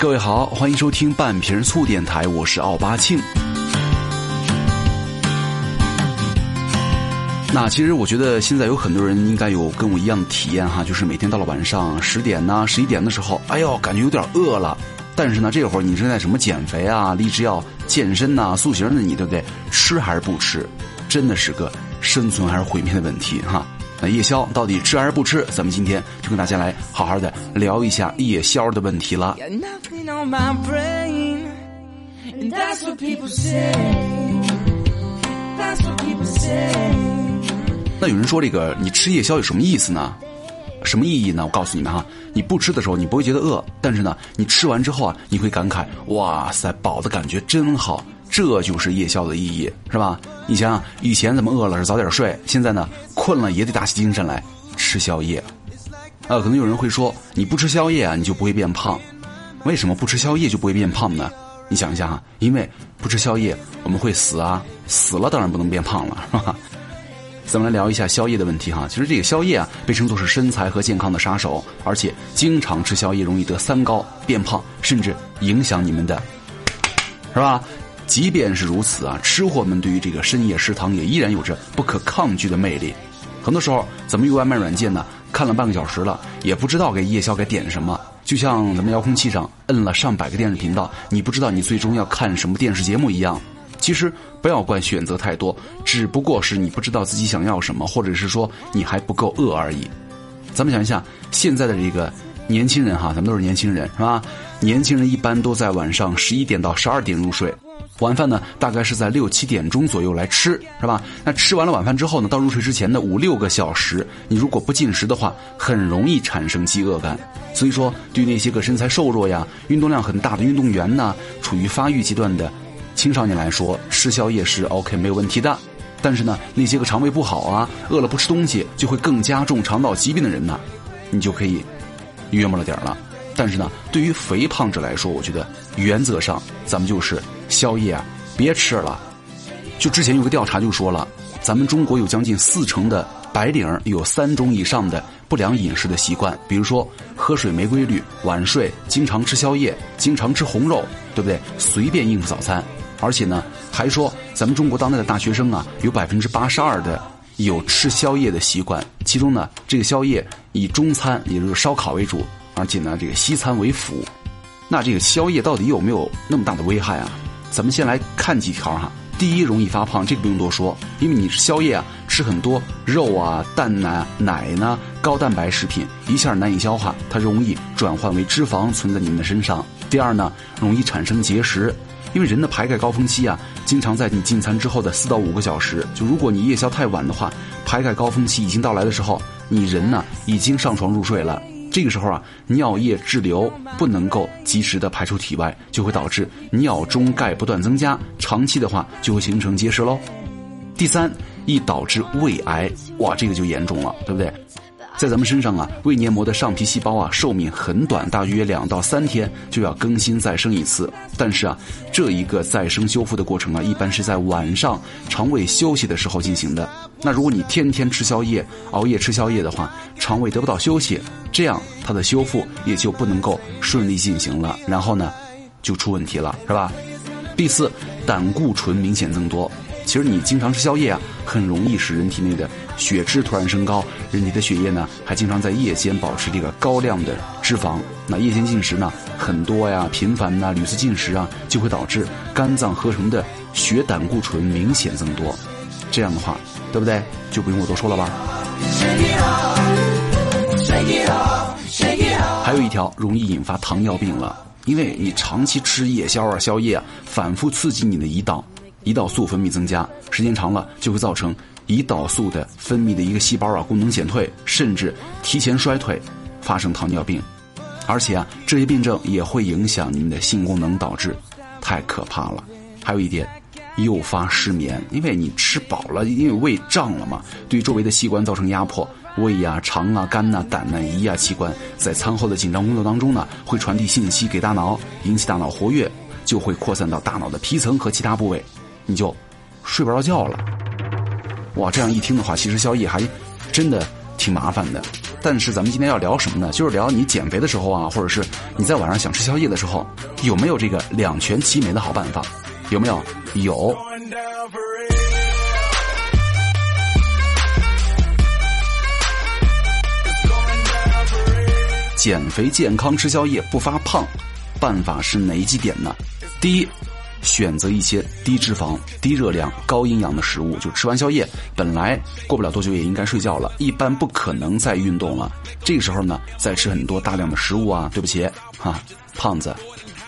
各位好，欢迎收听半瓶醋电台，我是奥巴庆。那其实我觉得现在有很多人应该有跟我一样的体验哈，就是每天到了晚上十点呐、十一点的时候，哎呦，感觉有点饿了。但是呢，这会儿你正在什么减肥啊、立志要健身呐、塑形的你，对不对？吃还是不吃，真的是个生存还是毁灭的问题哈。那夜宵到底吃还是不吃？咱们今天就跟大家来好好的聊一下夜宵的问题了。那有人说这个你吃夜宵有什么意思呢？什么意义呢？我告诉你们哈，你不吃的时候你不会觉得饿，但是呢，你吃完之后啊，你会感慨，哇塞，饱的感觉真好，这就是夜宵的意义，是吧？你想想，以前咱们饿了是早点睡，现在呢，困了也得打起精神来吃宵夜。啊，可能有人会说，你不吃宵夜啊，你就不会变胖。为什么不吃宵夜就不会变胖呢？你想一下哈，因为不吃宵夜我们会死啊，死了当然不能变胖了，是吧？咱们来聊一下宵夜的问题哈。其实这个宵夜啊，被称作是身材和健康的杀手，而且经常吃宵夜容易得三高、变胖，甚至影响你们的，是吧？即便是如此啊，吃货们对于这个深夜食堂也依然有着不可抗拒的魅力。很多时候，咱们用外卖软件呢，看了半个小时了，也不知道给夜宵该点什么。就像咱们遥控器上摁了上百个电视频道，你不知道你最终要看什么电视节目一样。其实不要怪选择太多，只不过是你不知道自己想要什么，或者是说你还不够饿而已。咱们想一下，现在的这个年轻人哈，咱们都是年轻人是吧？年轻人一般都在晚上十一点到十二点入睡，晚饭呢大概是在六七点钟左右来吃，是吧？那吃完了晚饭之后呢，到入睡之前的五六个小时，你如果不进食的话，很容易产生饥饿感。所以说，对那些个身材瘦弱呀、运动量很大的运动员呢，处于发育阶段的青少年来说，吃宵夜是 OK 没有问题的。但是呢，那些个肠胃不好啊，饿了不吃东西就会更加重肠道疾病的人呢，你就可以约摸了点了。但是呢，对于肥胖者来说，我觉得原则上咱们就是宵夜啊，别吃了。就之前有个调查就说了，咱们中国有将近四成的白领有三种以上的不良饮食的习惯，比如说喝水没规律、晚睡、经常吃宵夜、经常吃红肉，对不对？随便应付早餐，而且呢，还说咱们中国当代的大学生啊，有百分之八十二的有吃宵夜的习惯，其中呢，这个宵夜以中餐，也就是烧烤为主，而且呢，这个西餐为辅。那这个宵夜到底有没有那么大的危害啊？咱们先来看几条哈。第一，容易发胖，这个不用多说，因为你宵夜啊，吃很多肉啊、蛋呐、奶呢、高蛋白食品，一下难以消化，它容易转换为脂肪存在你们的身上。第二呢，容易产生结石，因为人的排钙高峰期啊，经常在你进餐之后的四到五个小时。就如果你夜宵太晚的话，排钙高峰期已经到来的时候，你人呢已经上床入睡了。这个时候啊，尿液滞留不能够及时的排出体外，就会导致尿中钙不断增加，长期的话就会形成结石喽。第三，易导致胃癌，哇，这个就严重了，对不对？在咱们身上啊，胃黏膜的上皮细胞啊，寿命很短，大约两到三天就要更新再生一次。但是啊，这一个再生修复的过程啊，一般是在晚上肠胃休息的时候进行的。那如果你天天吃宵夜、熬夜吃宵夜的话，肠胃得不到休息，这样它的修复也就不能够顺利进行了，然后呢，就出问题了，是吧？第四，胆固醇明显增多。其实你经常吃宵夜啊，很容易使人体内的血脂突然升高，人体的血液呢还经常在夜间保持这个高量的脂肪。那夜间进食呢很多呀、频繁呐、屡次进食啊，就会导致肝脏合成的血胆固醇明显增多。这样的话，对不对？就不用我多说了吧。还有一条容易引发糖尿病了，因为你长期吃夜宵啊、宵夜啊，反复刺激你的胰岛，胰岛素分泌增加，时间长了就会造成胰岛素的分泌的一个细胞啊功能减退，甚至提前衰退，发生糖尿病。而且啊，这些病症也会影响你们的性功能，导致太可怕了。还有一点，诱发失眠，因为你吃饱了，因为胃胀了嘛，对周围的器官造成压迫，胃呀、肠啊、肝呐、胆呐、胰啊器官在餐后的紧张工作当中呢，会传递信息给大脑，引起大脑活跃，就会扩散到大脑的皮层和其他部位，你就睡不着觉了。哇，这样一听的话，其实宵夜还真的挺麻烦的。但是咱们今天要聊什么呢？就是聊你减肥的时候啊，或者是你在晚上想吃宵夜的时候，有没有这个两全其美的好办法？有没有？有。减肥健康吃宵夜不发胖，办法是哪几点呢？第一。选择一些低脂肪、低热量、高营养的食物，就吃完宵夜，本来过不了多久也应该睡觉了，一般不可能再运动了。这个时候呢，再吃很多大量的食物啊，对不起，哈，胖子，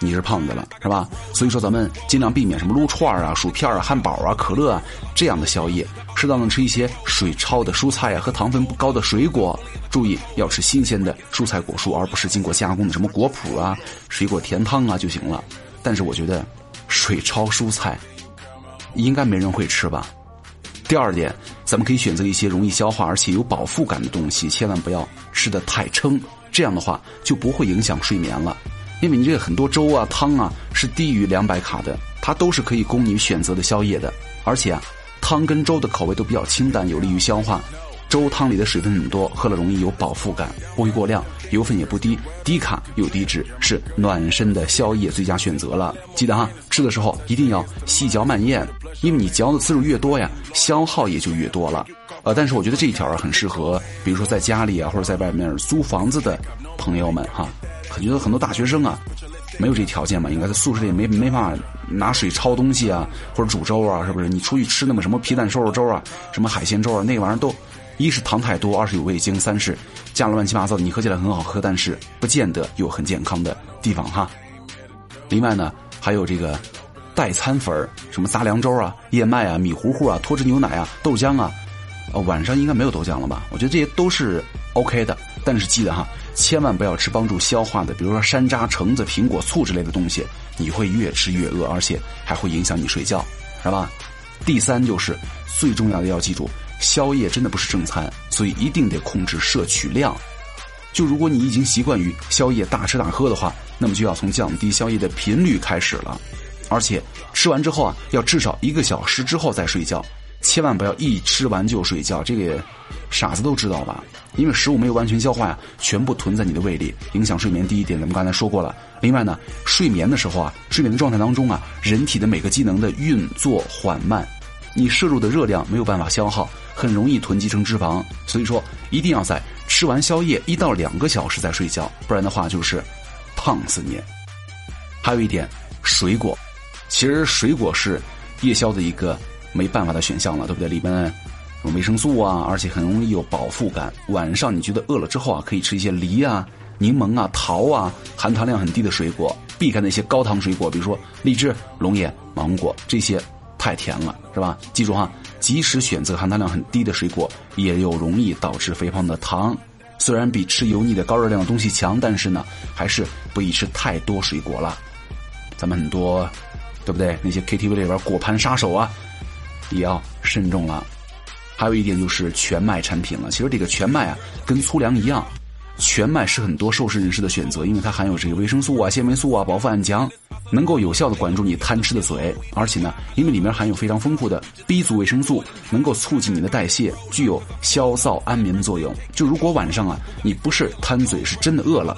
你是胖子了，是吧？所以说咱们尽量避免什么撸串啊、薯片啊、汉堡啊、可乐啊这样的宵夜，适当的吃一些水焯的蔬菜啊和糖分不高的水果，注意要吃新鲜的蔬菜果蔬，而不是经过加工的什么果脯啊、水果甜汤啊就行了。但是我觉得。水焯蔬菜，应该没人会吃吧？第二点，咱们可以选择一些容易消化而且有饱腹感的东西，千万不要吃的太撑，这样的话就不会影响睡眠了。因为你这个很多粥啊、汤啊是低于两百卡的，它都是可以供你选择的宵夜的，而且啊，汤跟粥的口味都比较清淡，有利于消化。粥汤里的水分很多，喝了容易有饱腹感，不会过量，油分也不低，低卡又低脂，是暖身的宵夜最佳选择了。记得哈，吃的时候一定要细嚼慢咽，因为你嚼的次数越多呀，消耗也就越多了。呃，但是我觉得这一条很适合，比如说在家里啊，或者在外面租房子的朋友们哈。我觉得很多大学生啊，没有这条件嘛，应该在宿舍里没没法拿水焯东西啊，或者煮粥啊，是不是？你出去吃那么什么皮蛋瘦肉粥啊，什么海鲜粥啊，那玩意儿都。一是糖太多，二是有味精，三是加了乱七八糟，你喝起来很好喝，但是不见得有很健康的地方哈。另外呢，还有这个代餐粉儿，什么杂粮粥啊、燕麦啊、米糊糊啊、脱脂牛奶啊、豆浆啊，呃，晚上应该没有豆浆了吧？我觉得这些都是 OK 的，但是记得哈，千万不要吃帮助消化的，比如说山楂、橙子、苹果、醋之类的东西，你会越吃越饿，而且还会影响你睡觉，是吧？第三就是最重要的，要记住。宵夜真的不是正餐，所以一定得控制摄取量。就如果你已经习惯于宵夜大吃大喝的话，那么就要从降低宵夜的频率开始了。而且吃完之后啊，要至少一个小时之后再睡觉，千万不要一吃完就睡觉。这个傻子都知道吧？因为食物没有完全消化呀，全部囤在你的胃里，影响睡眠。第一点，咱们刚才说过了。另外呢，睡眠的时候啊，睡眠的状态当中啊，人体的每个机能的运作缓慢，你摄入的热量没有办法消耗。很容易囤积成脂肪，所以说一定要在吃完宵夜一到两个小时再睡觉，不然的话就是胖死你。还有一点，水果，其实水果是夜宵的一个没办法的选项了，对不对？里面有维生素啊，而且很容易有饱腹感。晚上你觉得饿了之后啊，可以吃一些梨啊、柠檬啊、桃啊，含糖量很低的水果，避开那些高糖水果，比如说荔枝、龙眼、芒果这些太甜了，是吧？记住哈。即使选择含糖量很低的水果，也有容易导致肥胖的糖。虽然比吃油腻的高热量的东西强，但是呢，还是不宜吃太多水果了。咱们很多，对不对？那些 KTV 里边果盘杀手啊，也要慎重了。还有一点就是全麦产品了。其实这个全麦啊，跟粗粮一样。全麦是很多瘦身人士的选择，因为它含有这个维生素啊、纤维素啊、饱腹胺强，能够有效的管住你贪吃的嘴。而且呢，因为里面含有非常丰富的 B 族维生素，能够促进你的代谢，具有消燥安眠的作用。就如果晚上啊，你不是贪嘴，是真的饿了，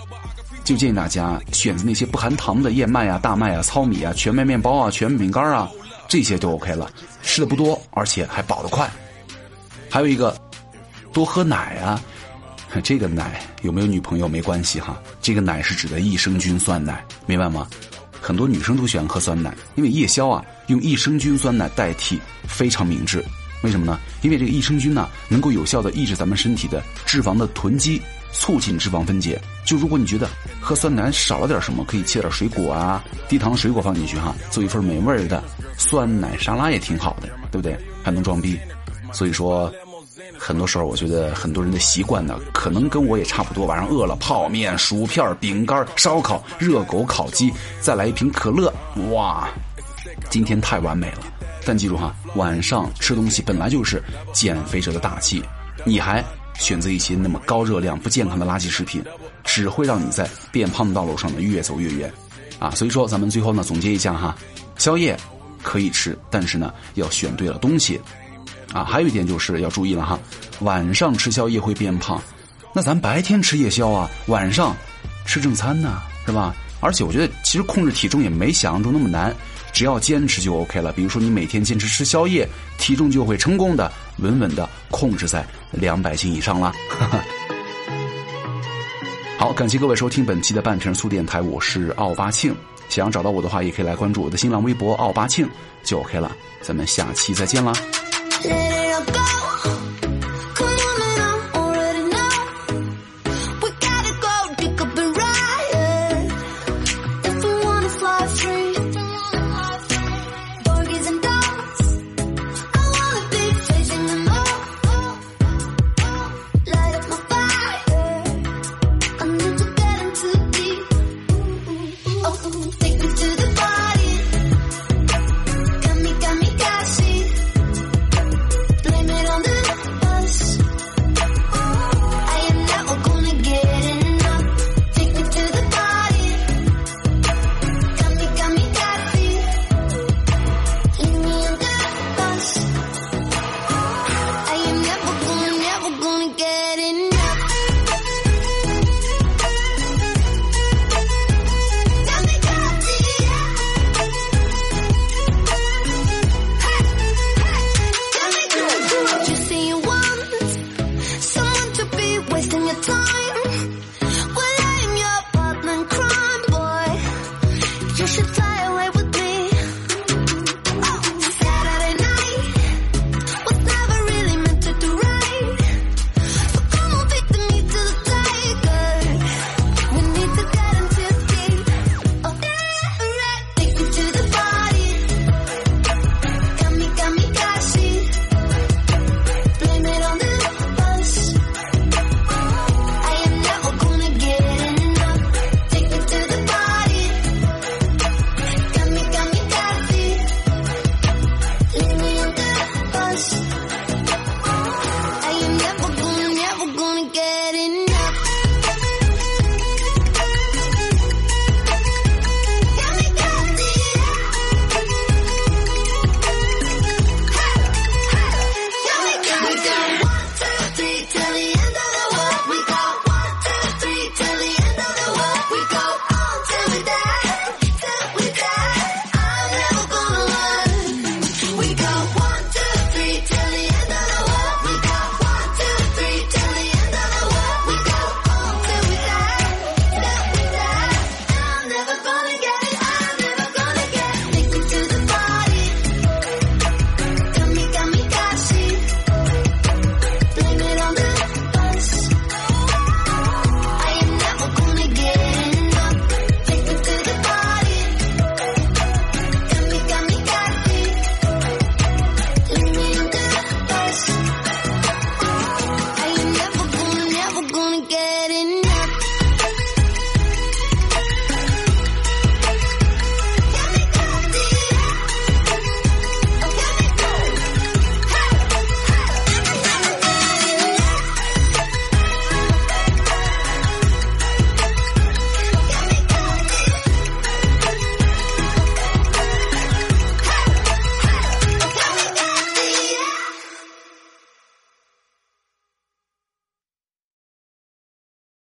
就建议大家选择那些不含糖的燕麦啊、大麦啊、糙米啊、全麦面包啊、全麦饼干啊，这些就 OK 了。吃的不多，而且还饱得快。还有一个，多喝奶啊。这个奶有没有女朋友没关系哈，这个奶是指的益生菌酸奶，明白吗？很多女生都喜欢喝酸奶，因为夜宵啊用益生菌酸奶代替非常明智。为什么呢？因为这个益生菌呢能够有效的抑制咱们身体的脂肪的囤积，促进脂肪分解。就如果你觉得喝酸奶少了点什么，可以切点水果啊，低糖水果放进去哈，做一份美味的酸奶沙拉也挺好的，对不对？还能装逼，所以说。很多时候，我觉得很多人的习惯呢，可能跟我也差不多。晚上饿了，泡面、薯片、饼干、烧烤、热狗、烤鸡，再来一瓶可乐，哇，今天太完美了。但记住哈，晚上吃东西本来就是减肥者的大忌，你还选择一些那么高热量、不健康的垃圾食品，只会让你在变胖的道路上呢越走越远。啊，所以说咱们最后呢总结一下哈，宵夜可以吃，但是呢要选对了东西。啊，还有一点就是要注意了哈，晚上吃宵夜会变胖，那咱白天吃夜宵啊，晚上吃正餐呢，是吧？而且我觉得，其实控制体重也没想象中那么难，只要坚持就 OK 了。比如说，你每天坚持吃宵夜，体重就会成功的稳稳的控制在两百斤以上了。好，感谢各位收听本期的半瓶醋电台，我是奥巴庆。想要找到我的话，也可以来关注我的新浪微博奥巴庆就 OK 了。咱们下期再见啦。